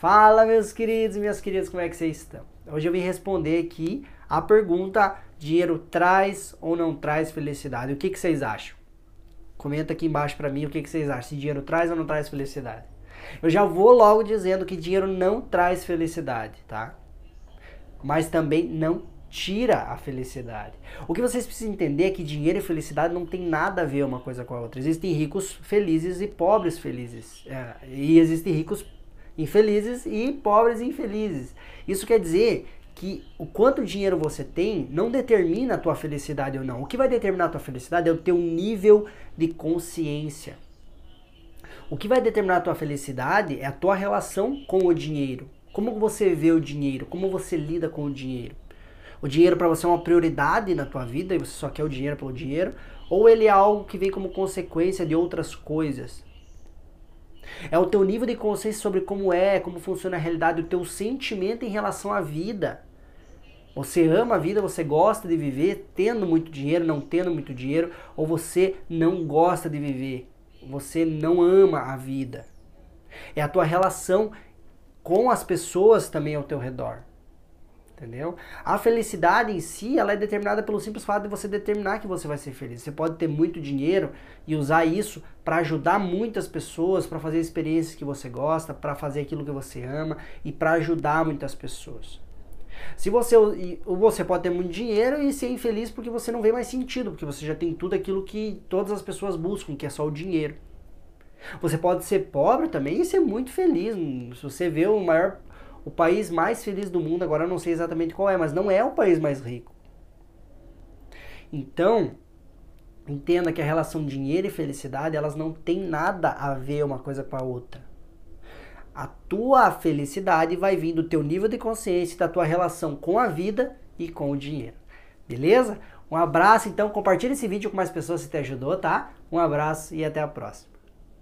Fala, meus queridos e minhas queridas, como é que vocês estão? Hoje eu vim responder aqui a pergunta: dinheiro traz ou não traz felicidade? O que, que vocês acham? Comenta aqui embaixo para mim o que, que vocês acham, se dinheiro traz ou não traz felicidade. Eu já vou logo dizendo que dinheiro não traz felicidade, tá? Mas também não tira a felicidade. O que vocês precisam entender é que dinheiro e felicidade não tem nada a ver uma coisa com a outra. Existem ricos felizes e pobres felizes. É, e existem ricos infelizes e pobres infelizes. Isso quer dizer que o quanto dinheiro você tem não determina a tua felicidade ou não. O que vai determinar a tua felicidade é o teu nível de consciência. O que vai determinar a tua felicidade é a tua relação com o dinheiro. Como você vê o dinheiro, como você lida com o dinheiro. O dinheiro para você é uma prioridade na tua vida e você só quer o dinheiro pelo dinheiro, ou ele é algo que vem como consequência de outras coisas. É o teu nível de consciência sobre como é, como funciona a realidade, o teu sentimento em relação à vida. Você ama a vida, você gosta de viver tendo muito dinheiro, não tendo muito dinheiro, ou você não gosta de viver, você não ama a vida. É a tua relação com as pessoas também ao teu redor. Entendeu? A felicidade em si, ela é determinada pelo simples fato de você determinar que você vai ser feliz. Você pode ter muito dinheiro e usar isso para ajudar muitas pessoas, para fazer experiências que você gosta, para fazer aquilo que você ama e para ajudar muitas pessoas. Se você você pode ter muito dinheiro e ser infeliz porque você não vê mais sentido, porque você já tem tudo aquilo que todas as pessoas buscam, que é só o dinheiro. Você pode ser pobre também e ser muito feliz. Se você vê o maior o país mais feliz do mundo, agora eu não sei exatamente qual é, mas não é o país mais rico. Então, entenda que a relação dinheiro e felicidade, elas não têm nada a ver uma coisa com a outra. A tua felicidade vai vir do teu nível de consciência, da tua relação com a vida e com o dinheiro. Beleza? Um abraço, então compartilha esse vídeo com mais pessoas se te ajudou, tá? Um abraço e até a próxima.